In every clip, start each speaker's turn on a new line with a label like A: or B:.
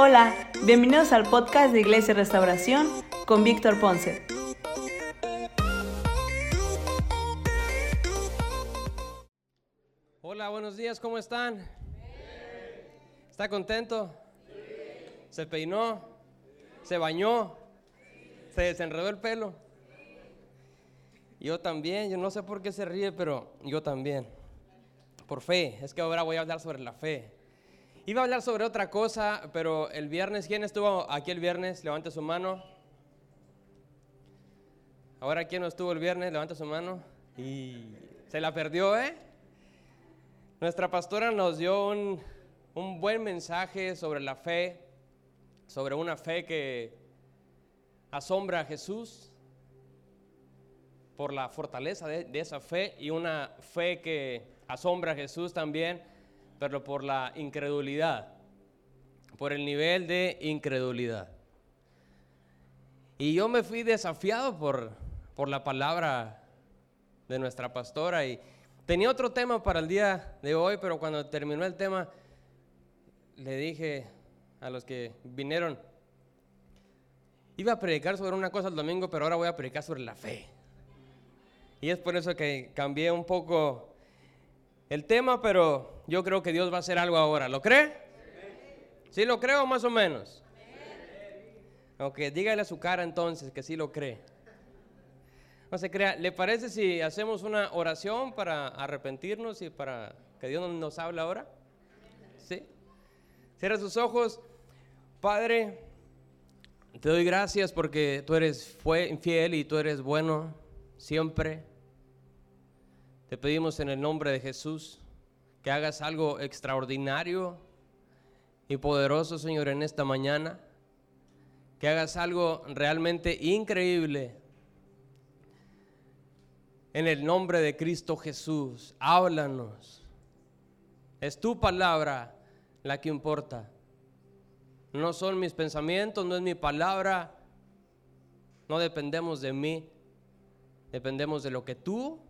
A: Hola, bienvenidos al podcast de Iglesia Restauración con Víctor Ponce.
B: Hola, buenos días, ¿cómo están? ¿Está contento? ¿Se peinó? ¿Se bañó? ¿Se desenredó el pelo? Yo también, yo no sé por qué se ríe, pero yo también. Por fe, es que ahora voy a hablar sobre la fe. Iba a hablar sobre otra cosa, pero el viernes, ¿quién estuvo aquí el viernes? Levante su mano. Ahora, ¿quién no estuvo el viernes? Levante su mano. Y se la perdió, ¿eh? Nuestra pastora nos dio un, un buen mensaje sobre la fe, sobre una fe que asombra a Jesús por la fortaleza de, esa fe y una fe que asombra a Jesús también, pero por la incredulidad, por el nivel de incredulidad. Y yo me fui desafiado por, por la palabra de nuestra pastora y tenía otro tema para el día de hoy, pero cuando terminó el tema le dije a los que vinieron, iba a predicar sobre una cosa el domingo, pero ahora voy a predicar sobre la fe. Y es por eso que cambié un poco el tema, pero yo creo que Dios va a hacer algo ahora. ¿Lo cree? ¿Sí lo creo más o menos? Ok, dígale a su cara entonces que sí lo cree. No se crea, ¿le parece si hacemos una oración para arrepentirnos y para que Dios nos hable ahora? ¿Sí? Cierra sus ojos. Padre, te doy gracias porque tú eres fiel y tú eres bueno siempre. Te pedimos en el nombre de Jesús que hagas algo extraordinario y poderoso, Señor, en esta mañana. Que hagas algo realmente increíble. En el nombre de Cristo Jesús, háblanos. Es tu palabra la que importa. No son mis pensamientos, no es mi palabra. No dependemos de mí. Dependemos de lo que tú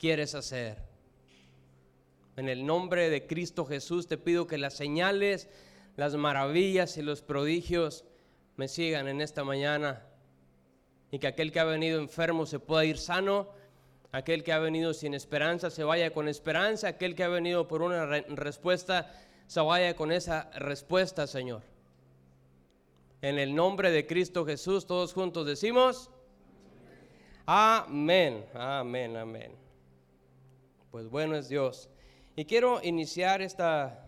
B: quieres hacer. En el nombre de Cristo Jesús te pido que las señales, las maravillas y los prodigios me sigan en esta mañana y que aquel que ha venido enfermo se pueda ir sano, aquel que ha venido sin esperanza se vaya con esperanza, aquel que ha venido por una re respuesta se vaya con esa respuesta, Señor. En el nombre de Cristo Jesús, todos juntos decimos, amén, amén, amén. Pues bueno es Dios. Y quiero iniciar esta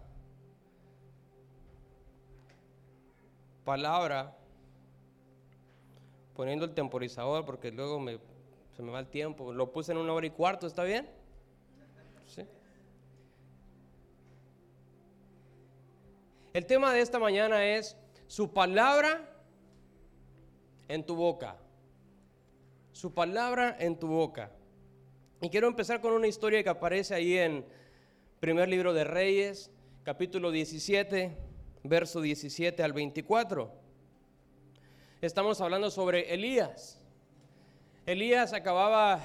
B: palabra poniendo el temporizador porque luego me, se me va el tiempo. Lo puse en una hora y cuarto, ¿está bien? Sí. El tema de esta mañana es su palabra en tu boca. Su palabra en tu boca. Y quiero empezar con una historia que aparece ahí en primer libro de Reyes, capítulo 17, verso 17 al 24. Estamos hablando sobre Elías. Elías acababa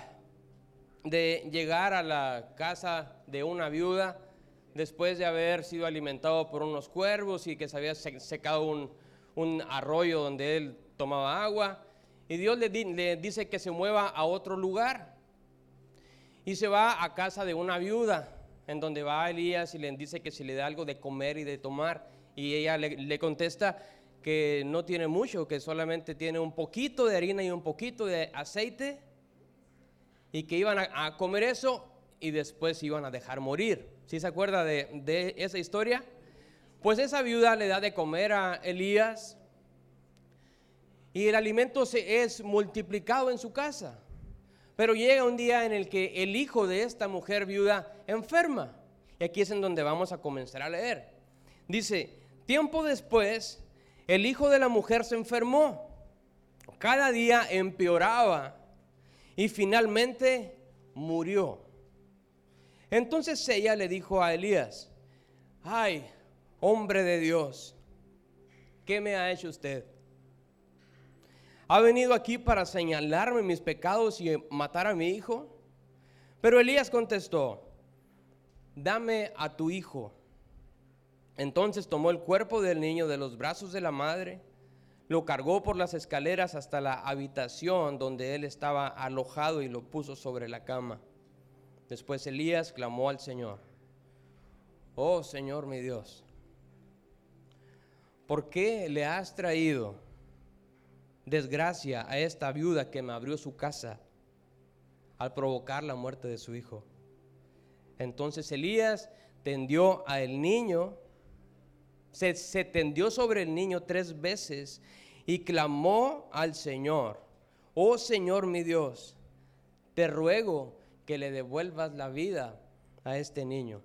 B: de llegar a la casa de una viuda después de haber sido alimentado por unos cuervos y que se había secado un, un arroyo donde él tomaba agua. Y Dios le, di, le dice que se mueva a otro lugar. Y se va a casa de una viuda, en donde va Elías y le dice que si le da algo de comer y de tomar. Y ella le, contesta, que no tiene mucho, que solamente tiene un poquito de harina y un poquito de aceite, y que iban a, a comer eso y después iban a dejar morir. ¿Sí se acuerda de, de, esa historia? Pues esa viuda le da de comer a Elías y el alimento se es multiplicado en su casa. Pero llega un día en el que el hijo de esta mujer viuda enferma. Y aquí es en donde vamos a comenzar a leer. Dice, tiempo después el hijo de la mujer se enfermó. Cada día empeoraba y finalmente murió. Entonces ella le dijo a Elías, ay, hombre de Dios, ¿qué me ha hecho usted? ¿Ha venido aquí para señalarme mis pecados y matar a mi hijo? Pero Elías contestó, dame a tu hijo. Entonces tomó el cuerpo del niño de los brazos de la madre, lo cargó por las escaleras hasta la habitación donde él estaba alojado y lo puso sobre la cama. Después Elías clamó al Señor, oh Señor mi Dios, ¿por qué le has traído desgracia a esta viuda que me abrió su casa al provocar la muerte de su hijo? Entonces Elías tendió al niño se, tendió sobre el niño tres veces y clamó al Señor, oh Señor mi Dios, te ruego que le devuelvas la vida a este niño.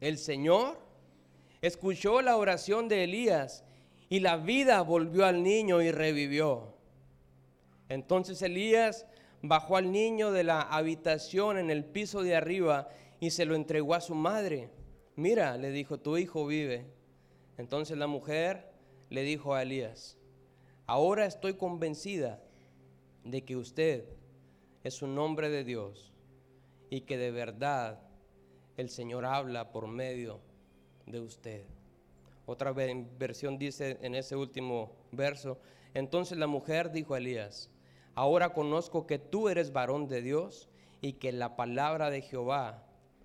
B: El Señor escuchó la oración de Elías y la vida volvió al niño y revivió. Entonces Elías bajó al niño de la habitación en el piso de arriba y se lo entregó a su madre mira, le dijo, tu hijo vive. Entonces la mujer le dijo a Elías, ahora estoy convencida de que usted es un hombre de Dios y que de verdad el Señor habla por medio de usted. Otra versión dice en ese último verso, entonces la mujer dijo a Elías, ahora conozco que tú eres varón de Dios y que la palabra de Jehová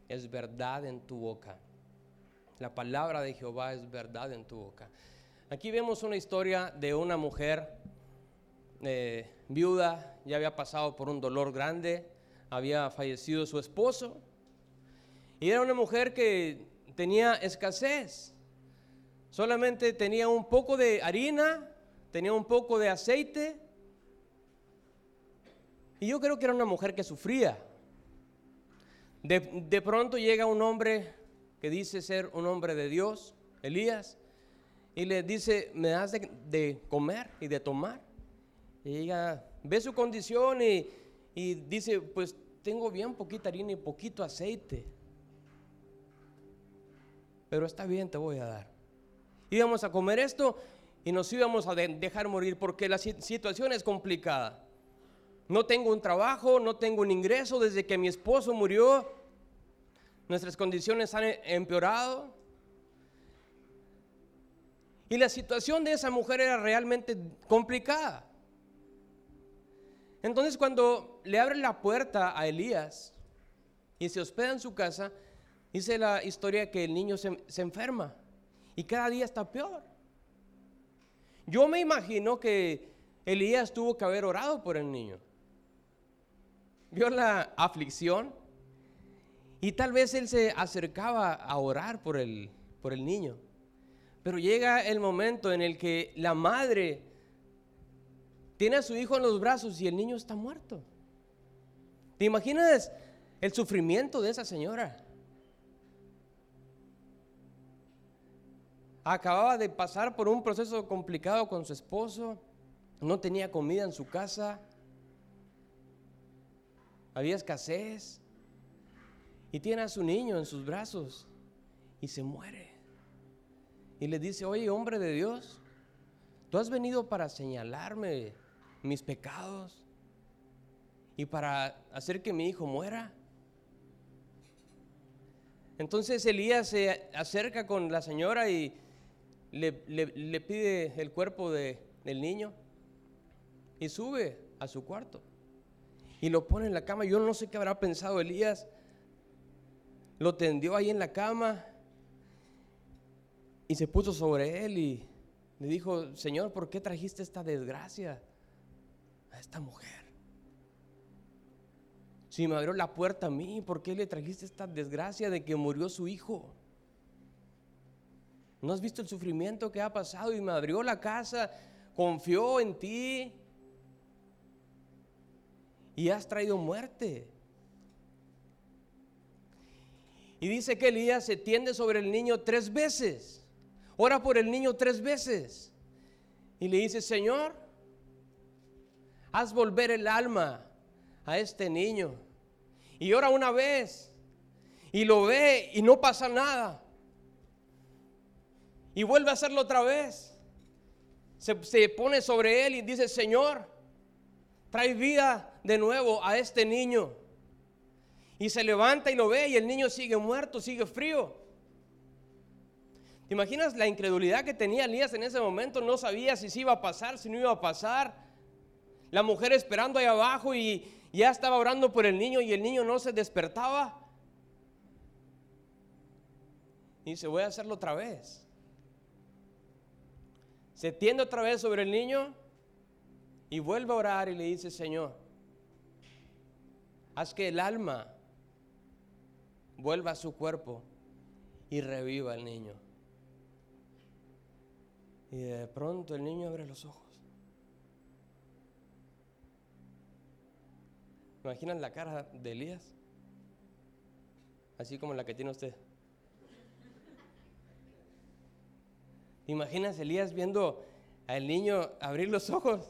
B: es verdad en tu boca. La palabra de Jehová es verdad en tu boca. Aquí vemos una historia de una mujer eh, viuda, ya había pasado por un dolor grande, había fallecido su esposo, y era una mujer que tenía escasez, solamente tenía un poco de harina, tenía un poco de aceite, y yo creo que era una mujer que sufría. De, de pronto llega un hombre que dice ser un hombre de Dios, Elías, y le dice, me das de, comer y de tomar. Y ella ve su condición y, y dice, pues tengo bien poquita harina y poquito aceite. Pero está bien, te voy a dar. Íbamos a comer esto y nos íbamos a dejar morir porque la situación es complicada. No tengo un trabajo, no tengo un ingreso desde que mi esposo murió nuestras condiciones han empeorado. Y la situación de esa mujer era realmente complicada. Entonces cuando le abre la puerta a Elías y se hospeda en su casa, dice la historia que el niño se, se enferma y cada día está peor. Yo me imagino que Elías tuvo que haber orado por el niño. Vio la aflicción, y tal vez él se acercaba a orar por el, por el niño. Pero llega el momento en el que la madre tiene a su hijo en los brazos y el niño está muerto. ¿Te imaginas el sufrimiento de esa señora? Acababa de pasar por un proceso complicado con su esposo, no tenía comida en su casa, había escasez, y tiene a su niño en sus brazos y se muere. Y le dice, oye, hombre de Dios, tú has venido para señalarme mis pecados y para hacer que mi hijo muera. Entonces Elías se acerca con la señora y le, pide el cuerpo de, del niño y sube a su cuarto y lo pone en la cama. Yo no sé qué habrá pensado Elías lo tendió ahí en la cama y se puso sobre él y le dijo, Señor, ¿por qué trajiste esta desgracia a esta mujer? Si me abrió la puerta a mí, ¿por qué le trajiste esta desgracia de que murió su hijo? ¿No has visto el sufrimiento que ha pasado y me abrió la casa, confió en ti y has traído muerte? Y dice que Elías se tiende sobre el niño tres veces. Ora por el niño tres veces. Y le dice, Señor, haz volver el alma a este niño. Y ora una vez. Y lo ve y no pasa nada. Y vuelve a hacerlo otra vez. Se, pone sobre él y dice, Señor, trae vida de nuevo a este niño. Y se levanta y lo ve y el niño sigue muerto, sigue frío. ¿Te imaginas la incredulidad que tenía Elías en ese momento? No sabía si se iba a pasar, si no iba a pasar. La mujer esperando ahí abajo y ya estaba orando por el niño y el niño no se despertaba. Y dice, voy a hacerlo otra vez. Se tiende otra vez sobre el niño y vuelve a orar y le dice, Señor, haz que el alma vuelva a su cuerpo y reviva al niño. Y de pronto el niño abre los ojos. ¿Imaginan la cara de Elías? Así como la que tiene usted. ¿Imaginas Elías viendo al niño abrir los ojos?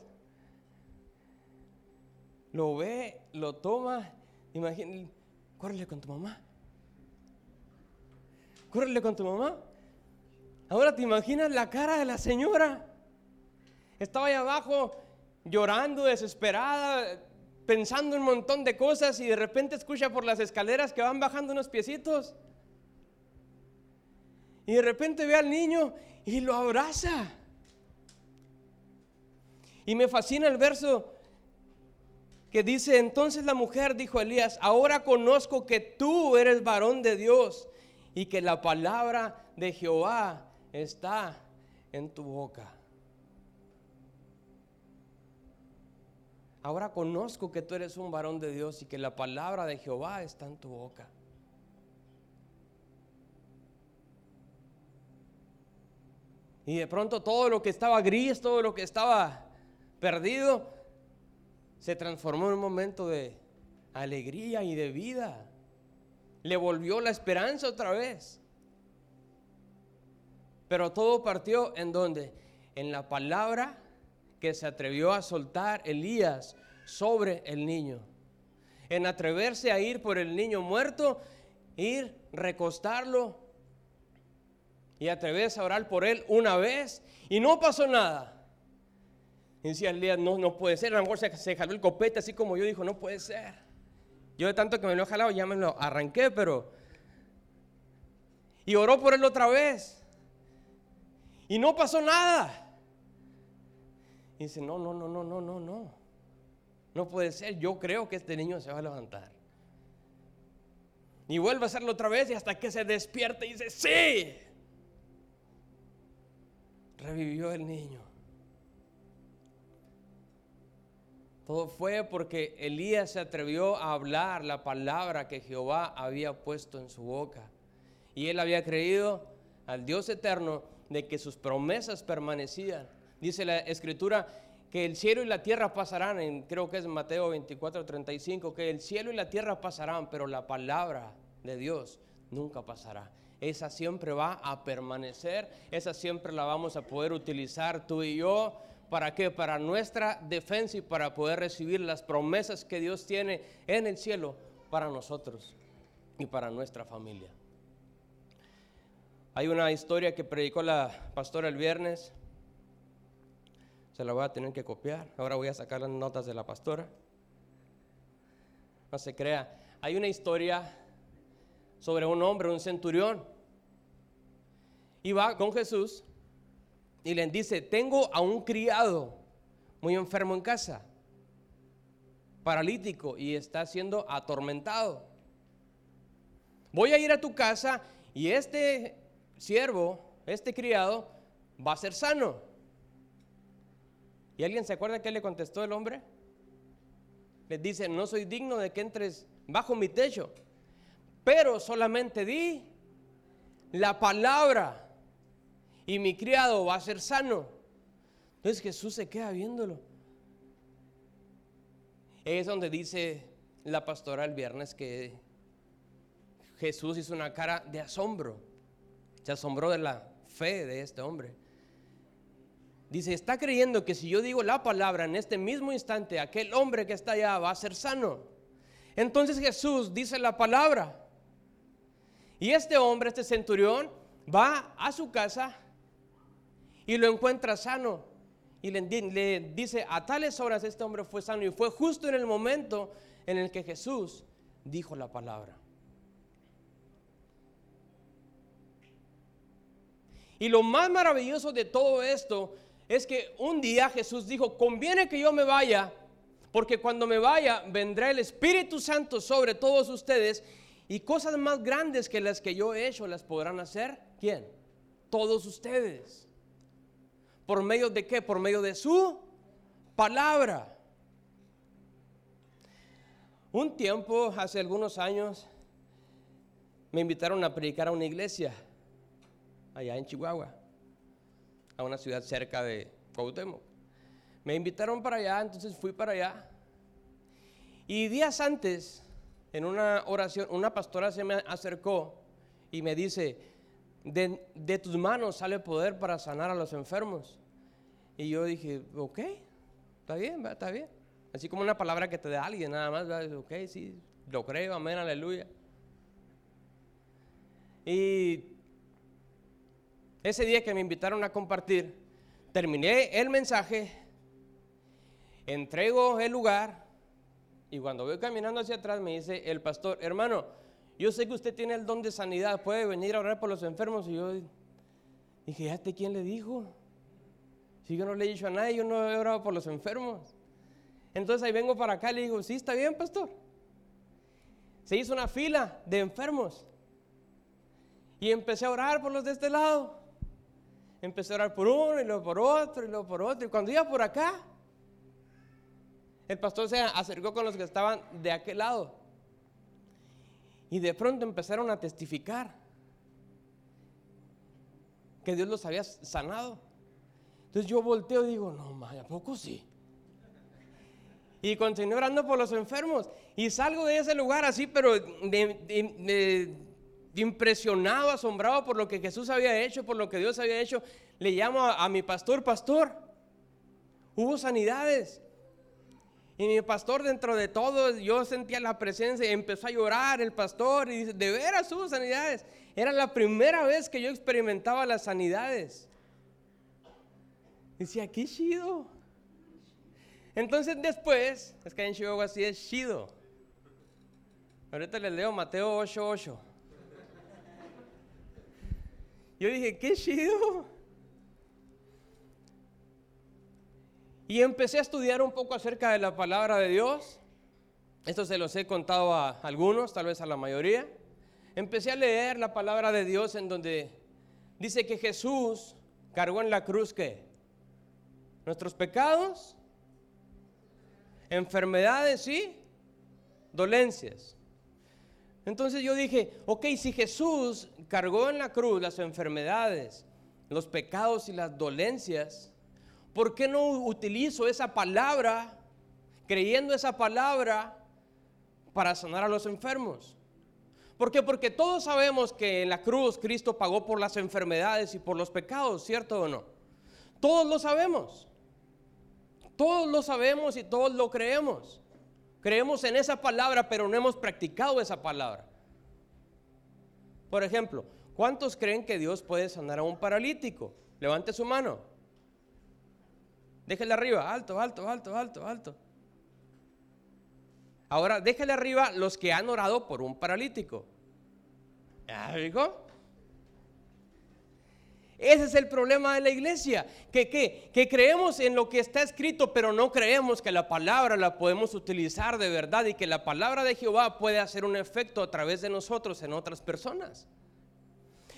B: Lo ve, lo toma. Imagina, córrele con tu mamá. Córrele con tu mamá. Ahora te imaginas la cara de la señora. Estaba ahí abajo llorando, desesperada, pensando un montón de cosas y de repente escucha por las escaleras que van bajando unos piecitos. Y de repente ve al niño y lo abraza. Y me fascina el verso que dice, entonces la mujer dijo a Elías, ahora conozco que tú eres varón de Dios y que la palabra de Jehová está en tu boca. Ahora conozco que tú eres un varón de Dios y que la palabra de Jehová está en tu boca. Y de pronto todo lo que estaba gris, todo lo que estaba perdido, se transformó en un momento de alegría y de vida. Le volvió la esperanza otra vez. Pero todo partió en donde? En la palabra que se atrevió a soltar Elías sobre el niño. En atreverse a ir por el niño muerto, ir, recostarlo y atreverse a orar por él una vez y no pasó nada. Y decía Elías, no, no puede ser. A lo mejor se, se, jaló el copete así como yo dijo, no puede ser. Yo de tanto que me lo he jalado ya me lo arranqué, pero... Y oró por él otra vez. Y no pasó nada. Y dice, no, no, no, no, no, no, no. No puede ser. Yo creo que este niño se va a levantar. Y vuelve a hacerlo otra vez y hasta que se despierta y dice, sí. Revivió el niño. Todo fue porque Elías se atrevió a hablar la palabra que Jehová había puesto en su boca. Y él había creído al Dios eterno de que sus promesas permanecían. Dice la escritura que el cielo y la tierra pasarán, en, creo que es Mateo 24, 35, que el cielo y la tierra pasarán, pero la palabra de Dios nunca pasará. Esa siempre va a permanecer, esa siempre la vamos a poder utilizar tú y yo ¿Para qué? Para nuestra defensa y para poder recibir las promesas que Dios tiene en el cielo para nosotros y para nuestra familia. Hay una historia que predicó la pastora el viernes. Se la voy a tener que copiar. Ahora voy a sacar las notas de la pastora. No se crea. Hay una historia sobre un hombre, un centurión. Y va con Jesús y le dice, tengo a un criado muy enfermo en casa, paralítico y está siendo atormentado. Voy a ir a tu casa y este siervo, este criado, va a ser sano. ¿Y alguien se acuerda que le contestó el hombre? Le dice, no soy digno de que entres bajo mi techo, pero solamente di la palabra y mi criado va a ser sano. Entonces Jesús se queda viéndolo. Es donde dice la pastora el viernes que Jesús hizo una cara de asombro. Se asombró de la fe de este hombre. Dice, está creyendo que si yo digo la palabra en este mismo instante, aquel hombre que está allá va a ser sano. Entonces Jesús dice la palabra. Y este hombre, este centurión, va a su casa y lo encuentra sano. Y le, dice, a tales horas este hombre fue sano. Y fue justo en el momento en el que Jesús dijo la palabra. Y lo más maravilloso de todo esto es que un día Jesús dijo, conviene que yo me vaya, porque cuando me vaya vendrá el Espíritu Santo sobre todos ustedes y cosas más grandes que las que yo he hecho las podrán hacer. ¿Quién? Todos ustedes. ¿Por medio de qué? Por medio de su palabra. Un tiempo, hace algunos años, me invitaron a predicar a una iglesia allá en Chihuahua, a una ciudad cerca de Cuauhtémoc. Me invitaron para allá, entonces fui para allá. Y días antes, en una oración, una pastora se me acercó y me dice, de, tus manos sale poder para sanar a los enfermos. Y yo dije, ok, está bien, está bien. Así como una palabra que te da alguien, nada más, ok, sí, lo creo, amén, aleluya. Y ese día que me invitaron a compartir, terminé el mensaje, entrego el lugar y cuando voy caminando hacia atrás me dice el pastor, hermano, yo sé que usted tiene el don de sanidad, puede venir a orar por los enfermos. Y yo dije, ¿ya este quién le dijo? Si yo no le he dicho a nadie, yo no he orado por los enfermos. Entonces ahí vengo para acá y le digo, sí, está bien, pastor. Se hizo una fila de enfermos. Y empecé a orar por los de este lado. Empecé a orar por uno y luego por otro y luego por otro. Y cuando iba por acá, el pastor se acercó con los que estaban de aquel lado. Y de pronto empezaron a testificar que Dios los había sanado. Entonces yo volteo y digo, no, ¿a poco sí? Y continué orando por los enfermos. Y salgo de ese lugar así, pero impresionado, asombrado por lo que Jesús había hecho, por lo que Dios había hecho. Le llamo a, mi pastor, pastor. Hubo sanidades. Y mi pastor dentro de todo, yo sentía la presencia, empezó a llorar el pastor y dice, de veras hubo sanidades. Era la primera vez que yo experimentaba las sanidades. Decía, qué chido. Entonces después, es que en Chihuahua así es chido. Ahorita les leo Mateo 8:8. Yo dije, qué chido. Y empecé a estudiar un poco acerca de la palabra de Dios. Esto se los he contado a algunos, tal vez a la mayoría. Empecé a leer la palabra de Dios en donde dice que Jesús cargó en la cruz que nuestros pecados enfermedades y dolencias. Entonces yo dije, ok, si Jesús cargó en la cruz las enfermedades, los pecados y las dolencias, ¿por qué no utilizo esa palabra, creyendo esa palabra, para sanar a los enfermos? ¿Por qué? Porque todos sabemos que en la cruz Cristo pagó por las enfermedades y por los pecados, ¿cierto o no? Todos lo sabemos. Todos lo sabemos y todos lo creemos. Creemos en esa palabra, pero no hemos practicado esa palabra. Por ejemplo, ¿cuántos creen que Dios puede sanar a un paralítico? Levante su mano. Déjele arriba, alto, alto, alto, alto, alto. Ahora, déjele arriba los que han orado por un paralítico. ¿Ya? Ese es el problema de la iglesia, que, que, creemos en lo que está escrito, pero no creemos que la palabra la podemos utilizar de verdad y que la palabra de Jehová puede hacer un efecto a través de nosotros en otras personas.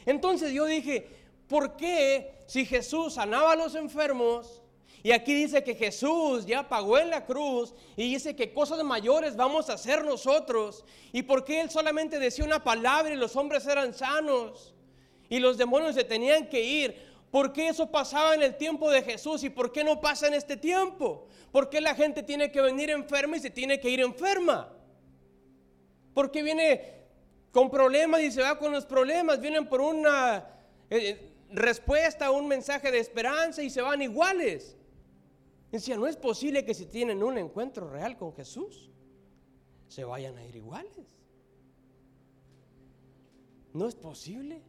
B: Entonces yo dije, ¿por qué si Jesús sanaba a los enfermos? Y aquí dice que Jesús ya pagó en la cruz y dice que cosas mayores vamos a hacer nosotros. ¿Y por qué Él solamente decía una palabra y los hombres eran sanos? y los demonios se tenían que ir. ¿Por qué eso pasaba en el tiempo de Jesús y por qué no pasa en este tiempo? ¿Por qué la gente tiene que venir enferma y se tiene que ir enferma? ¿Por qué viene con problemas y se va con los problemas? Vienen por una eh, respuesta, un mensaje de esperanza y se van iguales. Decía, no es posible que si tienen un encuentro real con Jesús, se vayan a ir iguales. No es posible.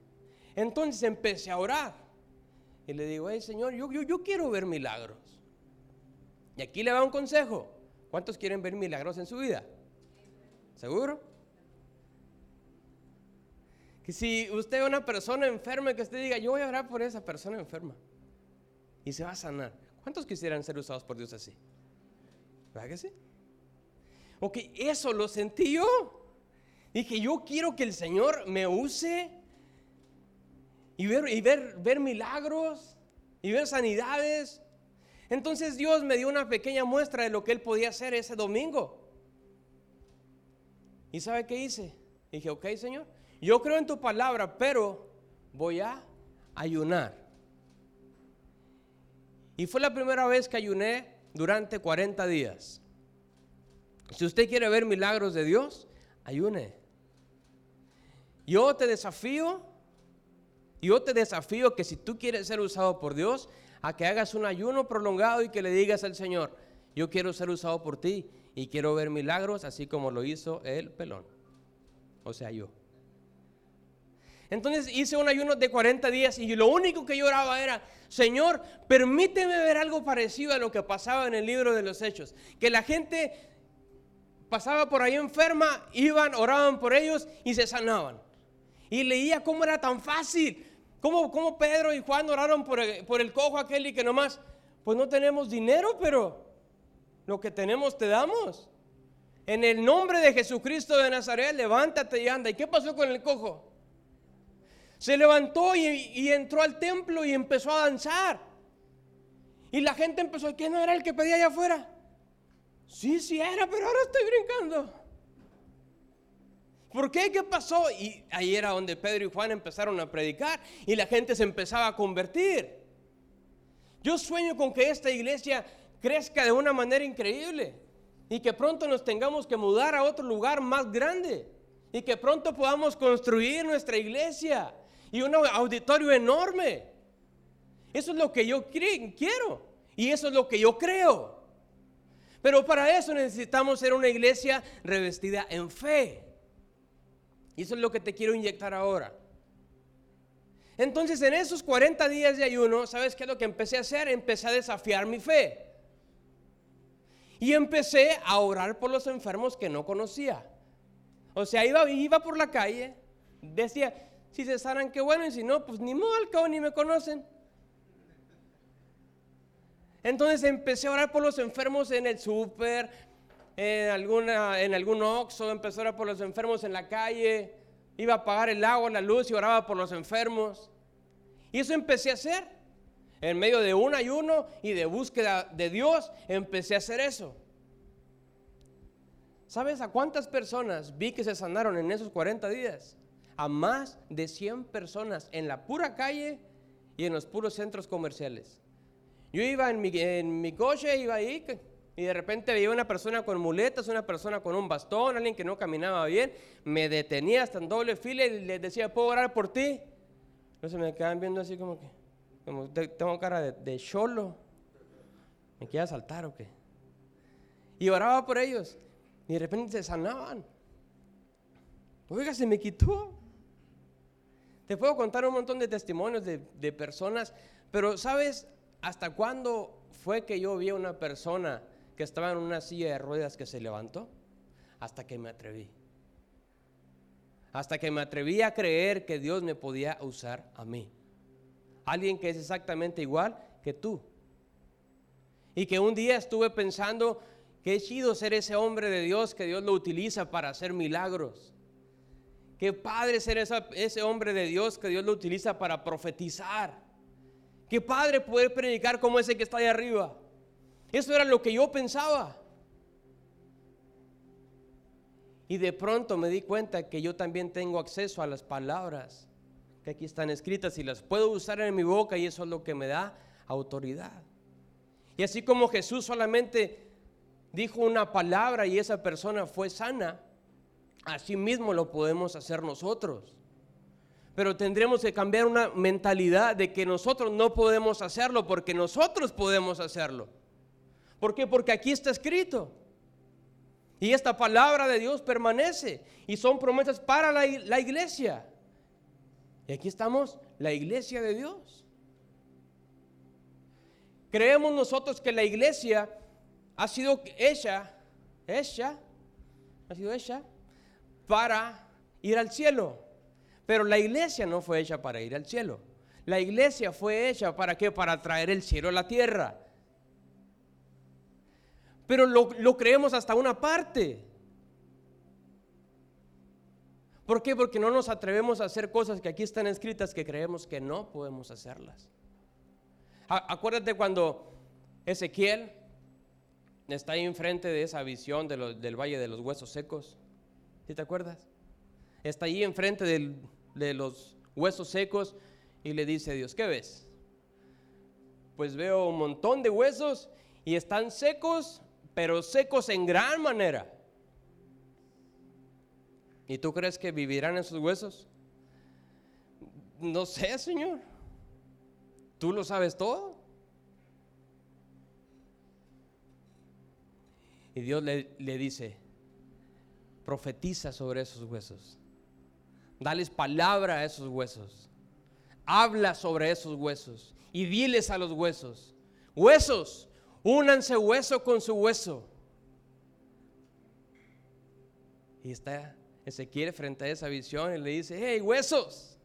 B: Entonces empecé a orar. Y le digo, hey Señor, yo, yo, yo quiero ver milagros. Y aquí le va un consejo. ¿Cuántos quieren ver milagros en su vida? ¿Seguro? Que si usted es una persona enferma, que usted diga, yo voy a orar por esa persona enferma. Y se va a sanar. ¿Cuántos quisieran ser usados por Dios así? ¿Verdad que sí? Ok, eso lo sentí yo. Dije, yo quiero que el Señor me use y ver, y ver, ver milagros y ver sanidades. Entonces Dios me dio una pequeña muestra de lo que Él podía hacer ese domingo. ¿Y sabe qué hice? Dije, ok Señor, yo creo en tu palabra, pero voy a ayunar. Y fue la primera vez que ayuné durante 40 días. Si usted quiere ver milagros de Dios, ayune. Yo te desafío, yo te desafío que si tú quieres ser usado por Dios, a que hagas un ayuno prolongado y que le digas al Señor, yo quiero ser usado por ti y quiero ver milagros así como lo hizo el pelón. O sea, yo. Entonces hice un ayuno de 40 días y lo único que yo oraba era, Señor, permíteme ver algo parecido a lo que pasaba en el libro de los Hechos. Que la gente pasaba por ahí enferma, iban, oraban por ellos y se sanaban. Y leía cómo era tan fácil, cómo, cómo Pedro y Juan oraron por por el cojo aquel y que nomás, pues no tenemos dinero, pero lo que tenemos te damos. En el nombre de Jesucristo de Nazaret, levántate y anda. ¿Y qué pasó con el cojo? Se levantó y, entró al templo y empezó a danzar. Y la gente empezó, ¿quién no era el que pedía allá afuera? Sí, sí era, pero ahora estoy brincando. ¿Por qué? ¿Qué pasó? Y ahí era donde Pedro y Juan empezaron a predicar y la gente se empezaba a convertir. Yo sueño con que esta iglesia crezca de una manera increíble y que pronto nos tengamos que mudar a otro lugar más grande y que pronto podamos construir nuestra iglesia y un auditorio enorme. Eso es lo que yo quiero y eso es lo que yo creo. Pero para eso necesitamos ser una iglesia revestida en fe. Y eso es lo que te quiero inyectar ahora. Entonces en esos 40 días de ayuno, ¿sabes qué es lo que empecé a hacer? Empecé a desafiar mi fe. Y empecé a orar por los enfermos que no conocía. O sea, iba, iba por la calle, decía, si se sanan, qué bueno, y si no, pues ni modo, al cabo ni me conocen. Entonces empecé a orar por los enfermos en el súper, en, en algún oxo, empecé a orar por los enfermos en la calle, iba a apagar el agua, la luz y oraba por los enfermos. Y eso empecé a hacer. En medio de un ayuno y de búsqueda de Dios, empecé a hacer eso. ¿Sabes a cuántas personas vi que se sanaron en esos 40 días? A más de 100 personas en la pura calle y en los puros centros comerciales. Yo iba en mi, en mi coche, iba ahí y de repente veía una persona con muletas, una persona con un bastón, alguien que no caminaba bien, me detenía hasta en doble fila y le decía, ¿puedo orar por ti? Entonces me quedaban viendo así como que, como tengo cara de cholo. ¿Me quiere saltar o qué? Y oraba por ellos. Y de repente se sanaban. Oiga, se me quitó. Te puedo contar un montón de testimonios de, personas, pero ¿sabes hasta cuándo fue que yo vi a una persona que estaba en una silla de ruedas que se levantó? Hasta que me atreví. Hasta que me atreví a creer que Dios me podía usar a mí. Alguien que es exactamente igual que tú. Y que un día estuve pensando que es chido ser ese hombre de Dios que Dios lo utiliza para hacer milagros. Qué padre ser ese hombre de Dios que Dios lo utiliza para profetizar. Qué padre poder predicar como ese que está ahí arriba. Eso era lo que yo pensaba. Y de pronto me di cuenta que yo también tengo acceso a las palabras que aquí están escritas y las puedo usar en mi boca y eso es lo que me da autoridad. Y así como Jesús solamente dijo una palabra y esa persona fue sana, Así mismo lo podemos hacer nosotros. Pero tendremos que cambiar una mentalidad de que nosotros no podemos hacerlo porque nosotros podemos hacerlo. ¿Por qué? Porque aquí está escrito. Y esta palabra de Dios permanece. Y son promesas para la, la iglesia. Y aquí estamos, la iglesia de Dios. Creemos nosotros que la iglesia ha sido hecha, hecha, ha sido hecha para ir al cielo, Pero la iglesia no fue hecha para ir al cielo. La iglesia fue hecha para qué? Para traer el cielo a la tierra. Pero lo, creemos hasta una parte. ¿Por qué? Porque no nos atrevemos a hacer cosas que aquí están escritas que creemos que no podemos hacerlas. Acuérdate cuando Ezequiel está ahí enfrente de esa visión del valle de los huesos secos. ¿Sí te acuerdas? Está ahí enfrente de los huesos secos y le dice a Dios, ¿qué ves? Pues veo un montón de huesos y están secos, pero secos en gran manera. ¿Y tú crees que vivirán esos huesos? No sé, Señor. ¿Tú lo sabes todo? Y Dios le, le, dice, profetiza sobre esos huesos. Dales palabra a esos huesos. Habla sobre esos huesos. Y diles a los huesos, huesos, únanse hueso con su hueso. Y está Ezequiel frente a esa visión y le dice, hey, huesos,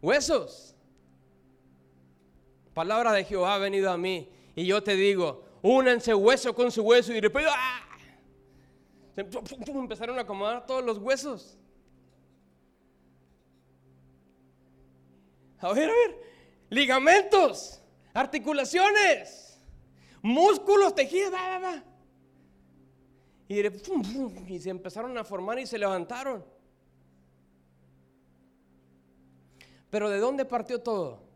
B: huesos. Palabra de Jehová ha venido a mí y yo te digo, únanse hueso con su hueso y después ¡ah! empezaron a acomodar todos los huesos. A ver, a ver, ligamentos, articulaciones, músculos, tejidos, y, se empezaron a formar y se levantaron. Pero ¿de dónde partió todo?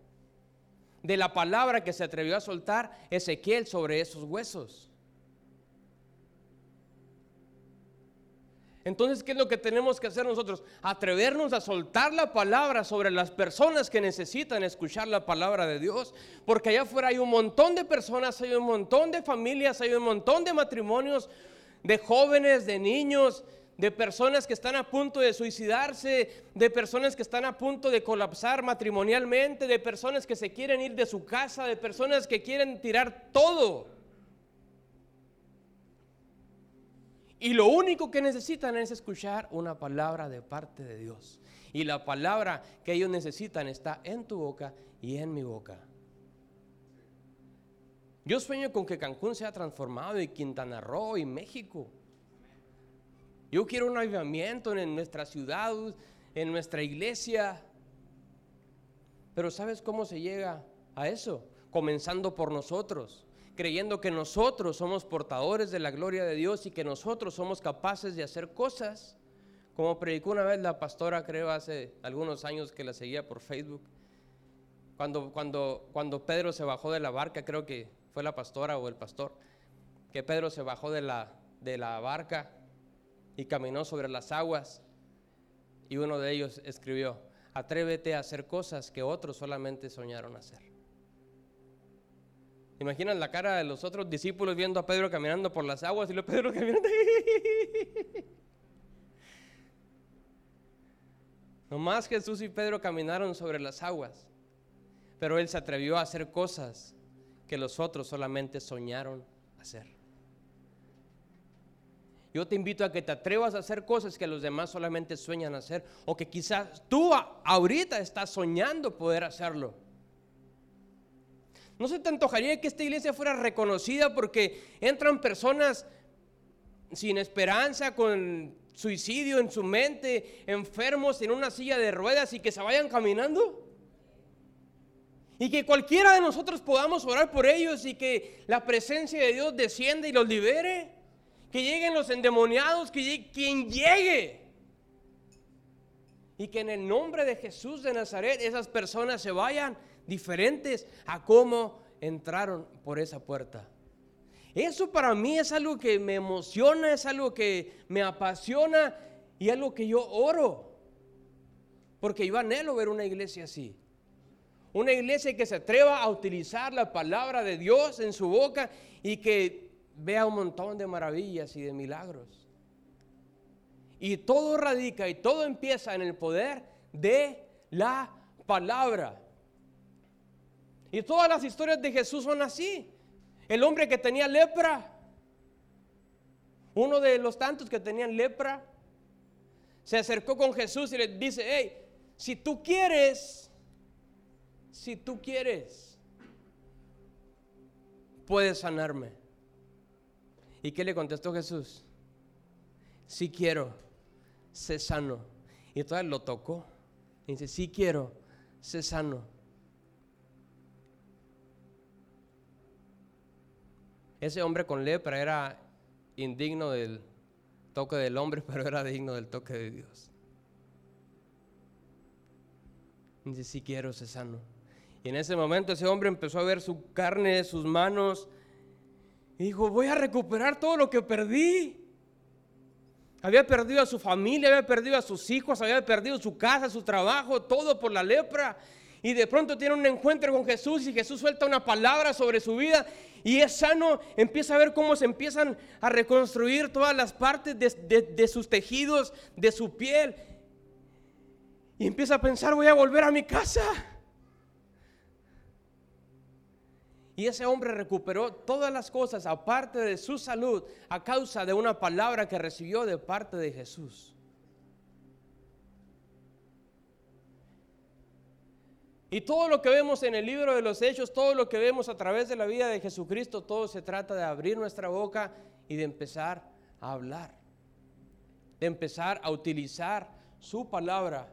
B: De la palabra que se atrevió a soltar Ezequiel sobre esos huesos. Entonces, ¿qué es lo que tenemos que hacer nosotros? Atrevernos a soltar la palabra sobre las personas que necesitan escuchar la palabra de Dios. Porque allá afuera hay un montón de personas, hay un montón de familias, hay un montón de matrimonios de jóvenes, de niños, de personas que están a punto de suicidarse, de personas que están a punto de colapsar matrimonialmente, de personas que se quieren ir de su casa, de personas que quieren tirar todo. Y lo único que necesitan es escuchar una palabra de parte de Dios. Y la palabra que ellos necesitan está en tu boca y en mi boca. Yo sueño con que Cancún sea transformado y Quintana Roo y México. Yo quiero un avivamiento en nuestra ciudad, en nuestra iglesia. Pero ¿sabes cómo se llega a eso? Comenzando por nosotros, creyendo que nosotros somos portadores de la gloria de Dios y que nosotros somos capaces de hacer cosas. Como predicó una vez la pastora, creo hace algunos años que la seguía por Facebook. Cuando, cuando, cuando Pedro se bajó de la barca, creo que fue la pastora o el pastor, que Pedro se bajó de la, de la barca y caminó sobre las aguas. Y uno de ellos escribió, atrévete a hacer cosas que otros solamente soñaron hacer. Imaginan la cara de los otros discípulos viendo a Pedro caminando por las aguas y los Pedro caminando. Nomás Jesús y Pedro caminaron sobre las aguas, pero él se atrevió a hacer cosas que los otros solamente soñaron hacer. Yo te invito a que te atrevas a hacer cosas que los demás solamente sueñan hacer o que quizás tú ahorita estás soñando poder hacerlo. ¿No se te antojaría que esta iglesia fuera reconocida porque entran personas sin esperanza, con suicidio en su mente, enfermos en una silla de ruedas y que se vayan caminando? Y que cualquiera de nosotros podamos orar por ellos y que la presencia de Dios descienda y los libere. Que lleguen los endemoniados, que llegue, quien llegue. Y que en el nombre de Jesús de Nazaret esas personas se vayan diferentes a cómo entraron por esa puerta. Eso para mí es algo que me emociona, es algo que me apasiona y algo que yo oro. Porque yo anhelo ver una iglesia así. Una iglesia que se atreva a utilizar la palabra de Dios en su boca y que vea un montón de maravillas y de milagros. Y todo radica y todo empieza en el poder de la palabra. Y todas las historias de Jesús son así. El hombre que tenía lepra, uno de los tantos que tenían lepra, se acercó con Jesús y le dice, hey, si tú quieres, si tú quieres, puedes sanarme. ¿Y qué le contestó Jesús? Si quiero, sé sano. Y entonces lo tocó. Y dice, si quiero, sé sano. Ese hombre con lepra era indigno del toque del hombre, pero era digno del toque de Dios. Dice, si quiero, ser sano. Y en ese momento ese hombre empezó a ver su carne, sus manos, y dijo, voy a recuperar todo lo que perdí. Había perdido a su familia, había perdido a sus hijos, había perdido su casa, su trabajo, todo por la lepra. Y de pronto tiene un encuentro con Jesús y Jesús suelta una palabra sobre su vida y es sano, empieza a ver cómo se empiezan a reconstruir todas las partes de, de sus tejidos, de su piel. Y empieza a pensar, voy a volver a mi casa. Y ese hombre recuperó todas las cosas aparte de su salud a causa de una palabra que recibió de parte de Jesús. Y todo lo que vemos en el libro de los Hechos, todo lo que vemos a través de la vida de Jesucristo, todo se trata de abrir nuestra boca y de empezar a hablar, de empezar a utilizar su palabra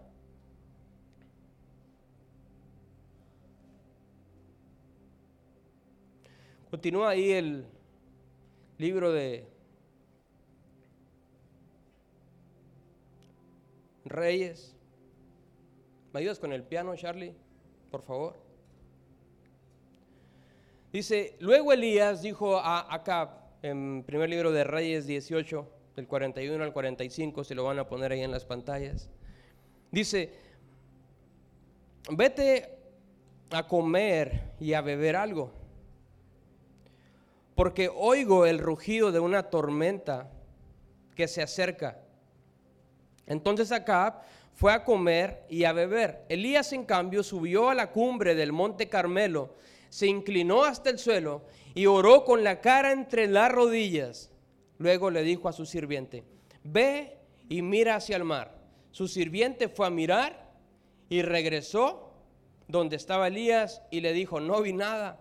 B: Continúa ahí el libro de Reyes. ¿Me ayudas con el piano, Charlie? Por favor. Dice, luego Elías dijo a Acab, en primer libro de Reyes 18, del 41 al 45, se lo van a poner ahí en las pantallas. Dice, vete a comer y a beber algo porque oigo el rugido de una tormenta que se acerca. Entonces Acab fue a comer y a beber. Elías, en cambio, subió a la cumbre del monte Carmelo, se inclinó hasta el suelo y oró con la cara entre las rodillas. Luego le dijo a su sirviente, ve y mira hacia el mar. Su sirviente fue a mirar y regresó donde estaba Elías y le dijo, no vi nada.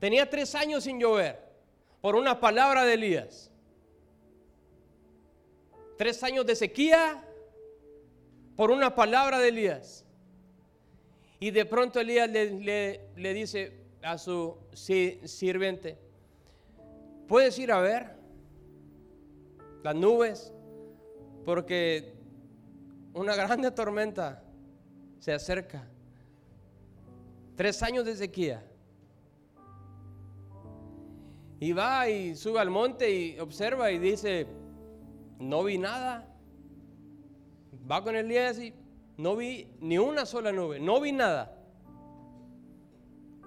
B: Tenía tres años sin llover por una palabra de Elías. Tres años de sequía por una palabra de Elías. Y de pronto Elías le, dice a su sirviente, ¿puedes ir a ver las nubes? Porque una grande tormenta se acerca. Tres años de sequía. Y va y sube al monte y observa y dice, no vi nada. Va con Elías y no vi ni una sola nube, no vi nada.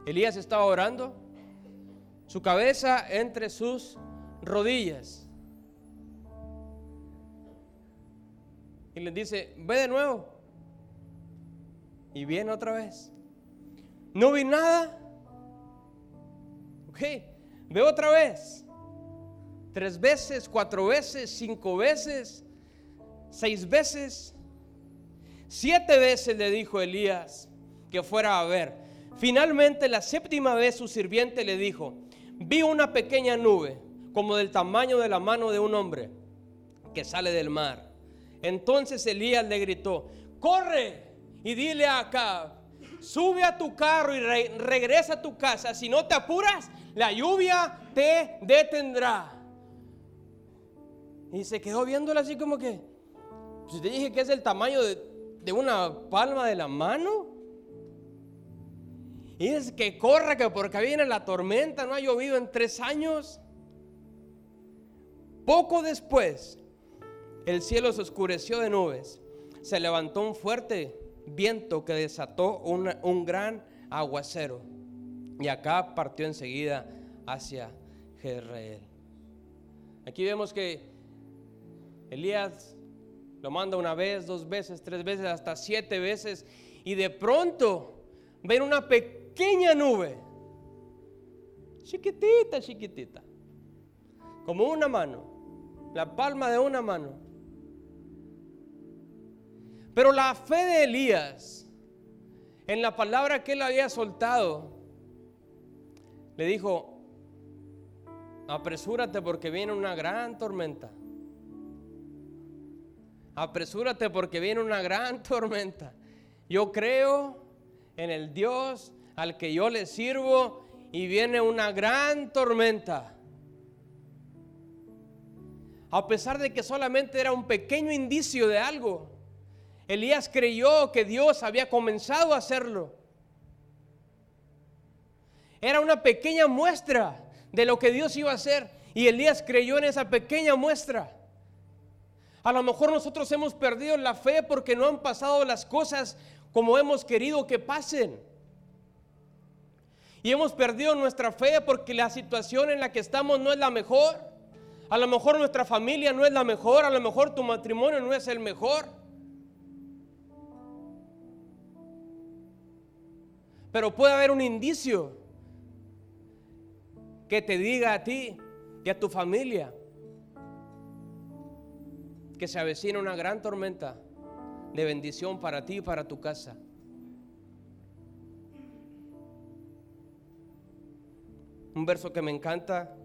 B: Elías estaba orando, su cabeza entre sus rodillas. Y le dice, ve de nuevo. Y viene otra vez. No vi nada. Ok, Ve otra vez. Tres veces, cuatro veces, cinco veces, seis veces. Siete veces le dijo Elías que fuera a ver. Finalmente la séptima vez su sirviente le dijo, vi una pequeña nube como del tamaño de la mano de un hombre que sale del mar. Entonces Elías le gritó, corre y dile a Acab, sube a tu carro y regresa a tu casa. Si no te apuras, la lluvia te detendrá. Y se quedó viéndola así como que, si te dije que es el tamaño de, una palma de la mano. Y es que corra, que porque viene la tormenta, no ha llovido en tres años. Poco después, el cielo se oscureció de nubes. Se levantó un fuerte viento que desató un gran aguacero. Y acá partió enseguida hacia Jezreel. Aquí vemos que Elías lo manda una vez, dos veces, tres veces, hasta siete veces. Y de pronto ven una pequeña nube. Chiquitita, chiquitita. Como una mano. La palma de una mano. Pero la fe de Elías, en la palabra que él había soltado, le dijo, apresúrate porque viene una gran tormenta. Apresúrate porque viene una gran tormenta. Yo creo en el Dios al que yo le sirvo y viene una gran tormenta. A pesar de que solamente era un pequeño indicio de algo, Elías creyó que Dios había comenzado a hacerlo. Era una pequeña muestra de lo que Dios iba a hacer y Elías creyó en esa pequeña muestra. A lo mejor nosotros hemos perdido la fe porque no han pasado las cosas como hemos querido que pasen. Y hemos perdido nuestra fe porque la situación en la que estamos no es la mejor. A lo mejor nuestra familia no es la mejor, a lo mejor tu matrimonio no es el mejor. Pero puede haber un indicio que te diga a ti y a tu familia que se avecina una gran tormenta de bendición para ti y para tu casa. Un verso que me encanta,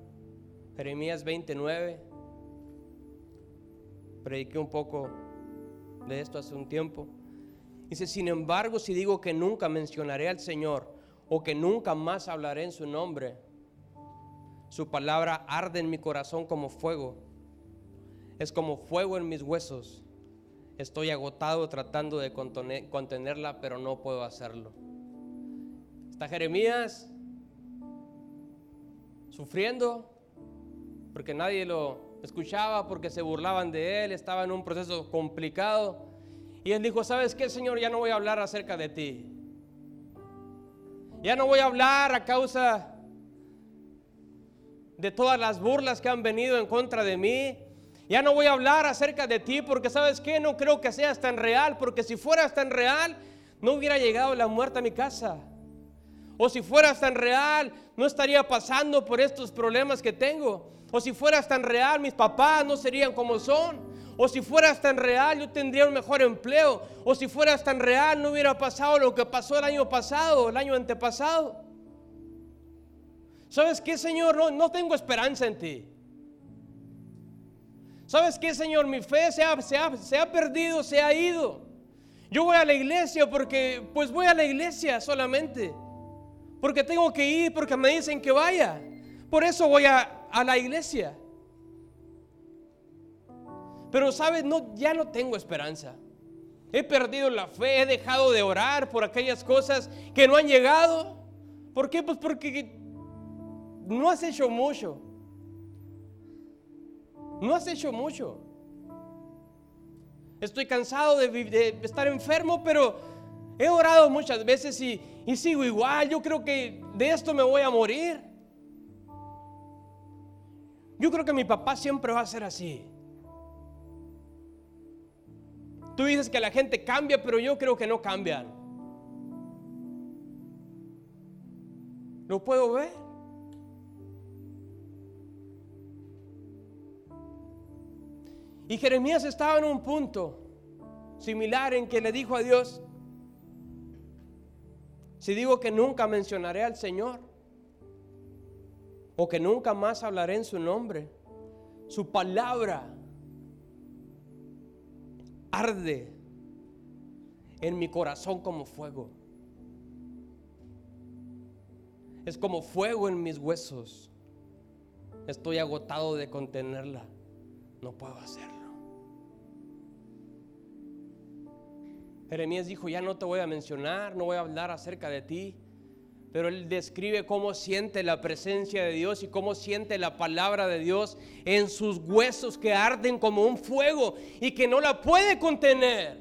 B: Jeremías 29. Prediqué un poco de esto hace un tiempo. Dice, sin embargo, si digo que nunca mencionaré al Señor o que nunca más hablaré en su nombre, su palabra arde en mi corazón como fuego. Es como fuego en mis huesos. Estoy agotado tratando de contenerla, pero no puedo hacerlo. Está Jeremías sufriendo porque nadie lo escuchaba, porque se burlaban de él, estaba en un proceso complicado. Y él dijo, ¿sabes qué, Señor? Ya no voy a hablar acerca de ti. Ya no voy a hablar a causa de todas las burlas que han venido en contra de mí. Ya no voy a hablar acerca de ti porque sabes que no creo que seas tan real, porque si fueras tan real, no hubiera llegado la muerte a mi casa. O si fueras tan real, no estaría pasando por estos problemas que tengo. O si fueras tan real, mis papás no serían como son. O si fueras tan real, yo tendría un mejor empleo. O si fueras tan real, no hubiera pasado lo que pasó el año pasado, el año antepasado. ¿Sabes qué, Señor? No, no tengo esperanza en ti. ¿Sabes qué, Señor? Mi fe se ha, se, ha, se ha perdido, se ha ido. Yo voy a la iglesia porque, pues voy a la iglesia solamente. Porque tengo que ir, porque me dicen que vaya. Por eso voy a, a la iglesia. Pero, ¿sabes? No, ya no tengo esperanza. He perdido la fe, he dejado de orar por aquellas cosas que no han llegado. ¿Por qué? Pues porque no has hecho mucho. No has hecho mucho. Estoy cansado de, estar enfermo, pero he orado muchas veces y, y sigo igual. Yo creo que de esto me voy a morir. Yo creo que mi papá siempre va a ser así. Tú dices que la gente cambia, pero yo creo que no cambian. ¿Lo puedo ver? Y Jeremías estaba en un punto similar en que le dijo a Dios, si digo que nunca mencionaré al Señor, o que nunca más hablaré en su nombre, su palabra arde en mi corazón como fuego. Es como fuego en mis huesos. Estoy agotado de contenerla. No puedo hacerlo. Jeremías dijo, ya no te voy a mencionar, no voy a hablar acerca de ti, pero él describe cómo siente la presencia de Dios y cómo siente la palabra de Dios en sus huesos que arden como un fuego y que no la puede contener.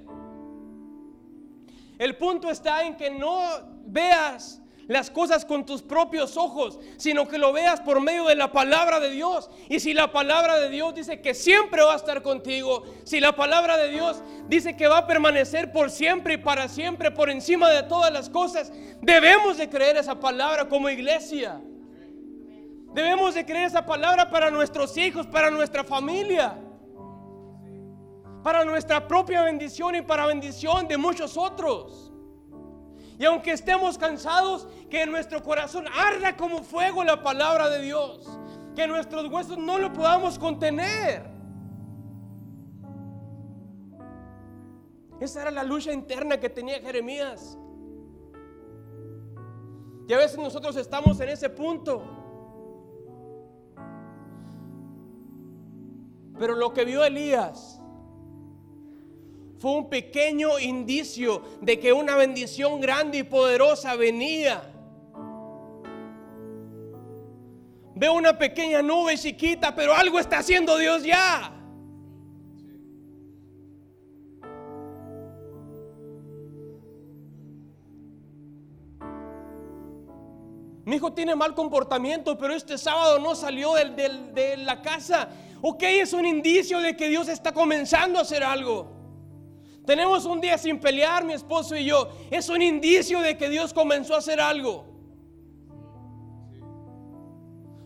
B: El punto está en que no veas las cosas con tus propios ojos, sino que lo veas por medio de la palabra de Dios. Y si la palabra de Dios dice que siempre va a estar contigo, si la palabra de Dios dice que va a permanecer por siempre y para siempre por encima de todas las cosas, debemos de creer esa palabra como iglesia. Debemos de creer esa palabra para nuestros hijos, para nuestra familia para nuestra propia bendición y para bendición de muchos otros. Y aunque estemos cansados, que nuestro corazón arda como fuego la palabra de Dios. Que nuestros huesos no lo podamos contener. Esa era la lucha interna que tenía Jeremías. Y a veces nosotros estamos en ese punto. Pero lo que vio Elías fue un pequeño indicio de que una bendición grande y poderosa venía. Veo una pequeña nube chiquita, pero algo está haciendo Dios ya. Mi hijo tiene mal comportamiento, pero este sábado no salió de la casa. Ok, es un indicio de que Dios está comenzando a hacer algo. Tenemos un día sin pelear, mi esposo y yo. Es un indicio de que Dios comenzó a hacer algo.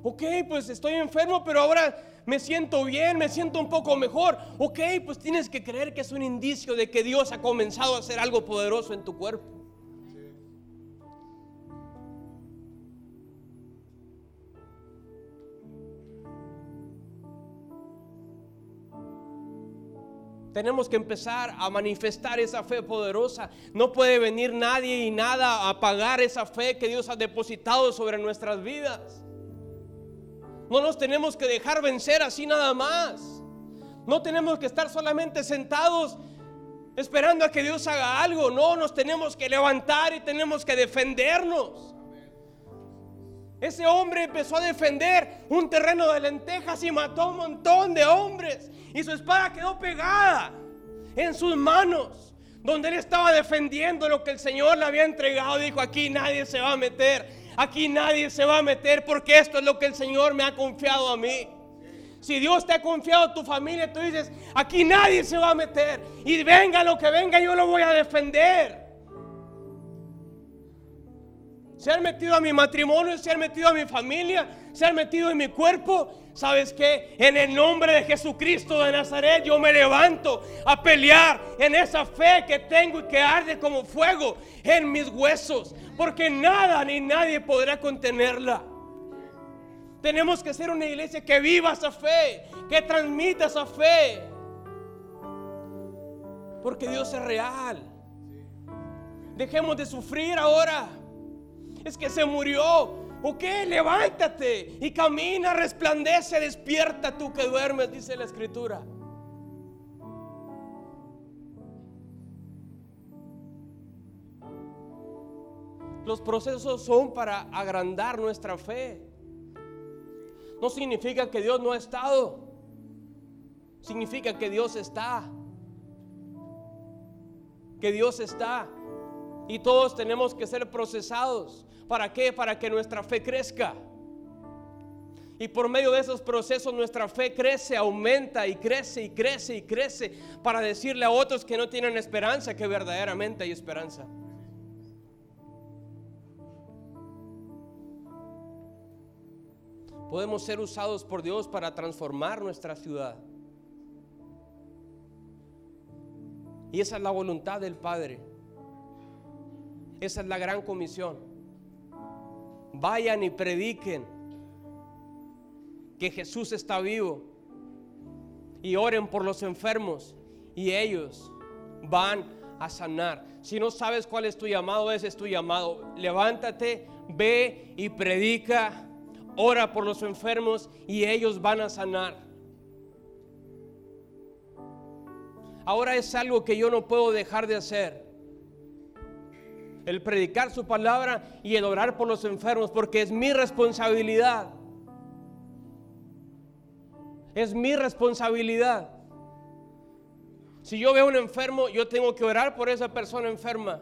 B: Ok, pues estoy enfermo, pero ahora me siento bien, me siento un poco mejor. Ok, pues tienes que creer que es un indicio de que Dios ha comenzado a hacer algo poderoso en tu cuerpo. Tenemos que empezar a manifestar esa fe poderosa. No puede venir nadie y nada a apagar esa fe que Dios ha depositado sobre nuestras vidas. No nos tenemos que dejar vencer así nada más. No tenemos que estar solamente sentados esperando a que Dios haga algo. No, nos tenemos que levantar y tenemos que defendernos. Ese hombre empezó a defender un terreno de lentejas y mató a un montón de hombres y su espada quedó pegada en sus manos, donde él estaba defendiendo lo que el Señor le había entregado. Dijo, aquí nadie se va a meter, aquí nadie se va a meter porque esto es lo que el Señor me ha confiado a mí. Si Dios te ha confiado tu familia, tú dices, aquí nadie se va a meter. Y venga lo que venga, yo lo voy a defender. Se han metido a mi matrimonio, se han metido a mi familia, se han metido en mi cuerpo. ¿Sabes qué? En el nombre de Jesucristo de Nazaret yo me levanto a pelear en esa fe que tengo y que arde como fuego en mis huesos. Porque nada ni nadie podrá contenerla. Tenemos que ser una iglesia que viva esa fe, que transmita esa fe. Porque Dios es real. Dejemos de sufrir ahora es que se murió. Ok, levántate y camina, resplandece, despierta tú que duermes, dice la escritura. Los procesos son para agrandar nuestra fe. No significa que Dios no ha estado. Significa que Dios está. Que Dios está. Y todos tenemos que ser procesados. ¿Para qué? Para que nuestra fe crezca. Y por medio de esos procesos nuestra fe crece, aumenta y crece y crece y crece para decirle a otros que no tienen esperanza que verdaderamente hay esperanza. Podemos ser usados por Dios para transformar nuestra ciudad. Y esa es la voluntad del Padre. Esa es la gran comisión. Vayan y prediquen que Jesús está vivo y oren por los enfermos y ellos van a sanar. Si no sabes cuál es tu llamado, ese es tu llamado. Levántate, ve y predica, ora por los enfermos y ellos van a sanar. Ahora es algo que yo no puedo dejar de hacer el predicar su palabra y el orar por los enfermos, porque es mi responsabilidad. Es mi responsabilidad. Si yo veo un enfermo, yo tengo que orar por esa persona enferma.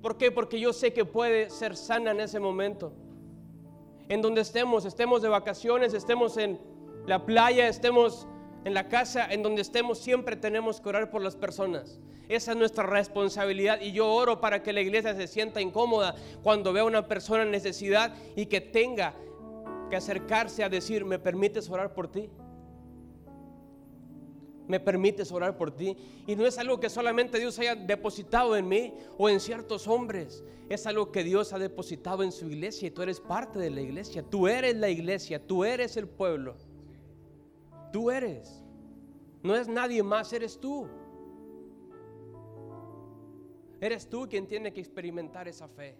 B: ¿Por qué? Porque yo sé que puede ser sana en ese momento. En donde estemos, estemos de vacaciones, estemos en la playa, estemos en la casa, en donde estemos, siempre tenemos que orar por las personas. Esa es nuestra responsabilidad y yo oro para que la iglesia se sienta incómoda cuando vea a una persona en necesidad y que tenga que acercarse a decir, ¿me permites orar por ti? me permites orar por ti. Y no es algo que solamente Dios haya depositado en mí o en ciertos hombres. Es algo que Dios ha depositado en su iglesia y tú eres parte de la iglesia. Tú eres la iglesia, tú eres el pueblo. Tú eres. No es nadie más, eres tú. Eres tú quien tiene que experimentar esa fe.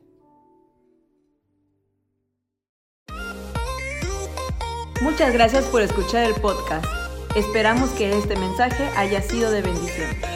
A: Muchas gracias por escuchar el podcast. Esperamos que este mensaje haya sido de bendición.